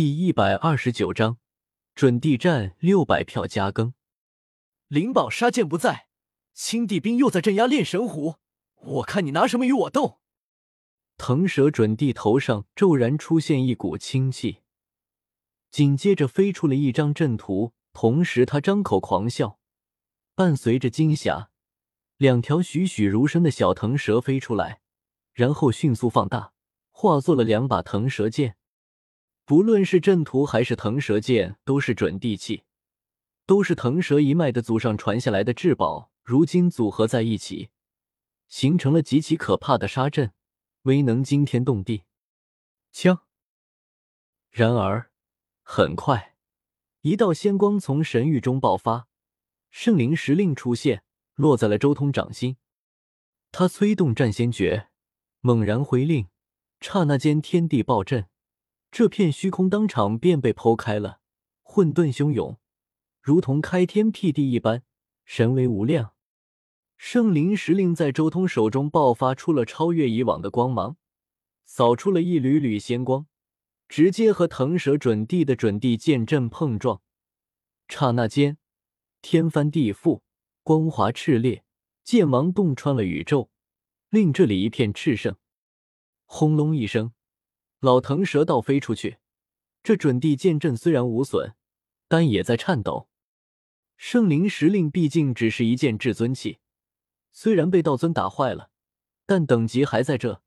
第一百二十九章准地战六百票加更。灵宝杀剑不在，青帝兵又在镇压炼神虎，我看你拿什么与我斗？腾蛇准地头上骤然出现一股清气，紧接着飞出了一张阵图，同时他张口狂笑，伴随着惊吓，两条栩栩如生的小腾蛇飞出来，然后迅速放大，化作了两把腾蛇剑。不论是阵图还是腾蛇剑，都是准地器，都是腾蛇一脉的祖上传下来的至宝。如今组合在一起，形成了极其可怕的杀阵，威能惊天动地。枪！然而，很快，一道仙光从神域中爆发，圣灵石令出现，落在了周通掌心。他催动战仙诀，猛然挥令，刹那间天地暴震。这片虚空当场便被剖开了，混沌汹涌，如同开天辟地一般，神威无量。圣灵石令在周通手中爆发出了超越以往的光芒，扫出了一缕缕仙光，直接和腾蛇准帝的准帝剑阵碰撞。刹那间，天翻地覆，光华炽烈，剑芒洞穿了宇宙，令这里一片炽盛。轰隆一声。老腾蛇倒飞出去，这准地剑阵虽然无损，但也在颤抖。圣灵石令毕竟只是一件至尊器，虽然被道尊打坏了，但等级还在这，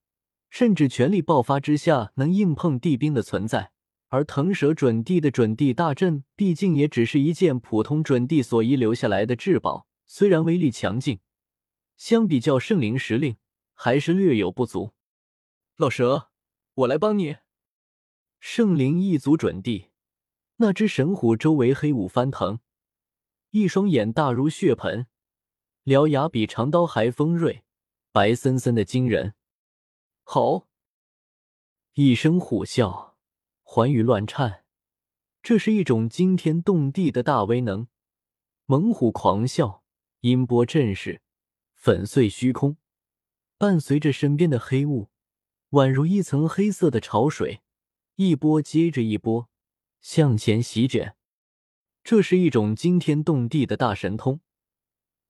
甚至全力爆发之下能硬碰地兵的存在。而腾蛇准地的准地大阵，毕竟也只是一件普通准地所遗留下来的至宝，虽然威力强劲，相比较圣灵石令还是略有不足。老蛇。我来帮你。圣灵一族准地，那只神虎周围黑雾翻腾，一双眼大如血盆，獠牙比长刀还锋锐，白森森的惊人。吼！一声虎啸，寰宇乱颤，这是一种惊天动地的大威能。猛虎狂啸，音波震世，粉碎虚空，伴随着身边的黑雾。宛如一层黑色的潮水，一波接着一波向前席卷。这是一种惊天动地的大神通。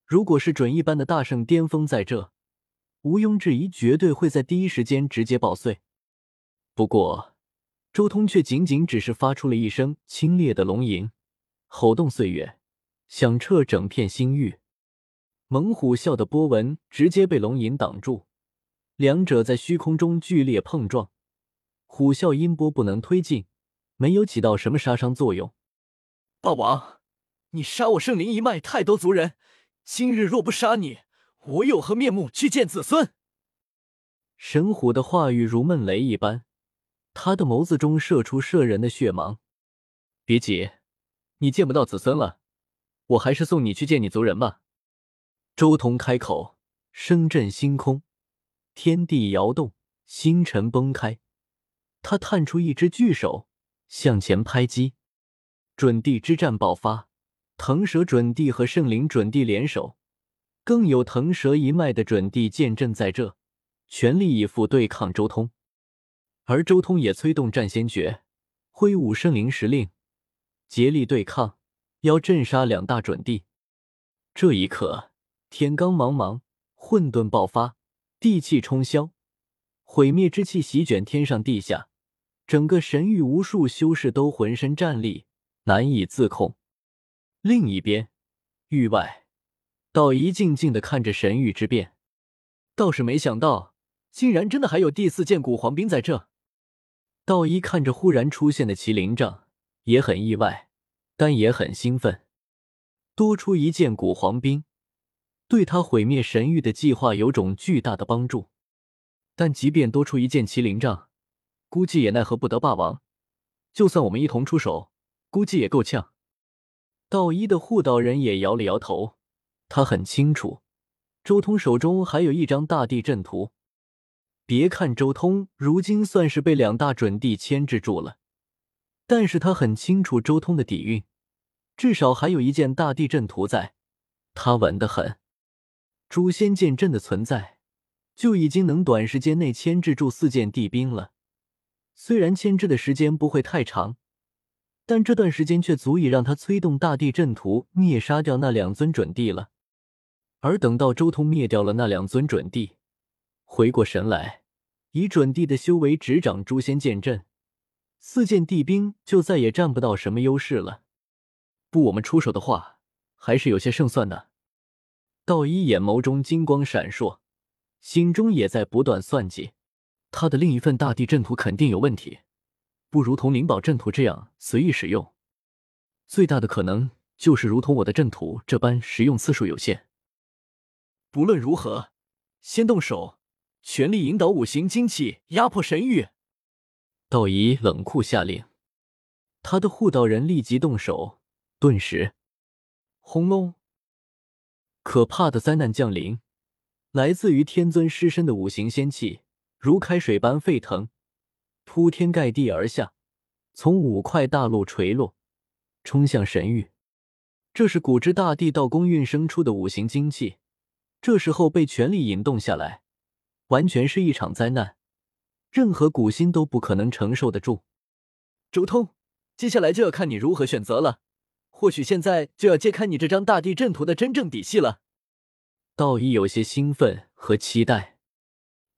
如果是准一般的大圣巅峰在这，毋庸置疑，绝对会在第一时间直接爆碎。不过，周通却仅仅只是发出了一声清冽的龙吟，吼动岁月，响彻整片星域。猛虎啸的波纹直接被龙吟挡住。两者在虚空中剧烈碰撞，虎啸音波不能推进，没有起到什么杀伤作用。霸王，你杀我圣灵一脉太多族人，今日若不杀你，我有何面目去见子孙？神虎的话语如闷雷一般，他的眸子中射出摄人的血芒。别急，你见不到子孙了，我还是送你去见你族人吧。周彤开口，声震星空。天地摇动，星辰崩开。他探出一只巨手，向前拍击。准地之战爆发，腾蛇准地和圣灵准地联手，更有腾蛇一脉的准地剑阵在这，全力以赴对抗周通。而周通也催动战仙诀，挥舞圣灵石令，竭力对抗，要镇杀两大准地。这一刻，天罡茫茫，混沌爆发。地气冲霄，毁灭之气席卷天上地下，整个神域无数修士都浑身战栗，难以自控。另一边，域外，道一静静的看着神域之变，倒是没想到，竟然真的还有第四件古皇兵在这。道一看着忽然出现的麒麟杖，也很意外，但也很兴奋，多出一件古皇兵。对他毁灭神域的计划有种巨大的帮助，但即便多出一件麒麟杖，估计也奈何不得霸王。就算我们一同出手，估计也够呛。道一的护道人也摇了摇头，他很清楚，周通手中还有一张大地阵图。别看周通如今算是被两大准地牵制住了，但是他很清楚周通的底蕴，至少还有一件大地阵图在，他稳得很。诛仙剑阵的存在，就已经能短时间内牵制住四件地兵了。虽然牵制的时间不会太长，但这段时间却足以让他催动大地阵图灭杀掉那两尊准帝了。而等到周通灭掉了那两尊准帝，回过神来，以准帝的修为执掌诛仙剑阵，四件帝兵就再也占不到什么优势了。不，我们出手的话，还是有些胜算的。道一眼眸中金光闪烁，心中也在不断算计。他的另一份大地阵图肯定有问题，不如同灵宝阵图这样随意使用。最大的可能就是如同我的阵图这般使用次数有限。不论如何，先动手，全力引导五行精气压迫神域。道一冷酷下令，他的护道人立即动手，顿时，轰隆。可怕的灾难降临，来自于天尊尸身的五行仙气如开水般沸腾，铺天盖地而下，从五块大陆垂落，冲向神域。这是古之大地道宫运生出的五行精气，这时候被全力引动下来，完全是一场灾难，任何古心都不可能承受得住。周通，接下来就要看你如何选择了。或许现在就要揭开你这张大地阵图的真正底细了。道一有些兴奋和期待，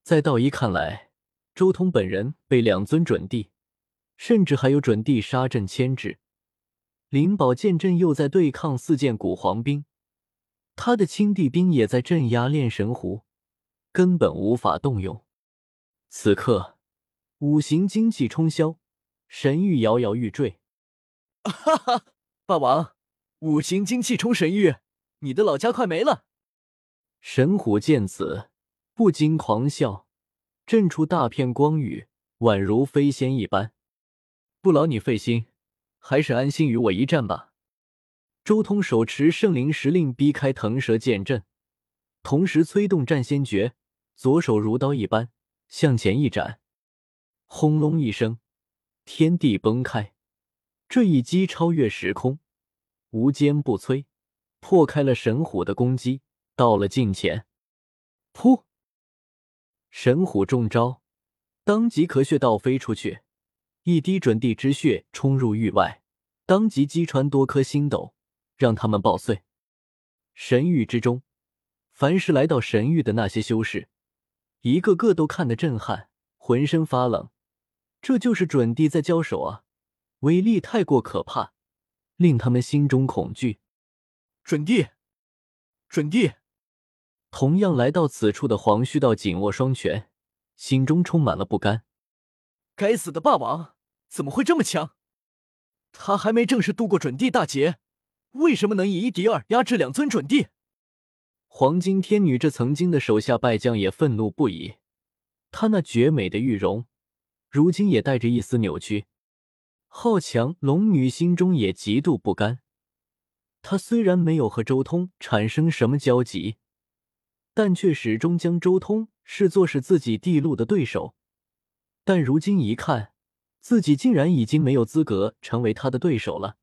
在道一看来，周通本人被两尊准帝，甚至还有准帝杀阵牵制，灵宝剑阵又在对抗四件古皇兵，他的青帝兵也在镇压炼神湖，根本无法动用。此刻，五行精气冲霄，神域摇摇欲坠。哈哈。霸王，五行精气冲神域，你的老家快没了！神虎见此，不禁狂笑，震出大片光雨，宛如飞仙一般。不劳你费心，还是安心与我一战吧。周通手持圣灵石令，逼开腾蛇剑阵，同时催动战仙诀，左手如刀一般向前一斩，轰隆一声，天地崩开。这一击超越时空，无坚不摧，破开了神虎的攻击，到了近前，噗！神虎中招，当即咳血倒飞出去，一滴准地之血冲入域外，当即击穿多颗星斗，让他们爆碎。神域之中，凡是来到神域的那些修士，一个个都看得震撼，浑身发冷。这就是准帝在交手啊！威力太过可怕，令他们心中恐惧。准帝，准帝！同样来到此处的黄须道紧握双拳，心中充满了不甘。该死的霸王，怎么会这么强？他还没正式度过准帝大劫，为什么能以一敌二压制两尊准帝？黄金天女这曾经的手下败将也愤怒不已。她那绝美的玉容，如今也带着一丝扭曲。好强龙女心中也极度不甘。她虽然没有和周通产生什么交集，但却始终将周通视作是自己地路的对手。但如今一看，自己竟然已经没有资格成为他的对手了。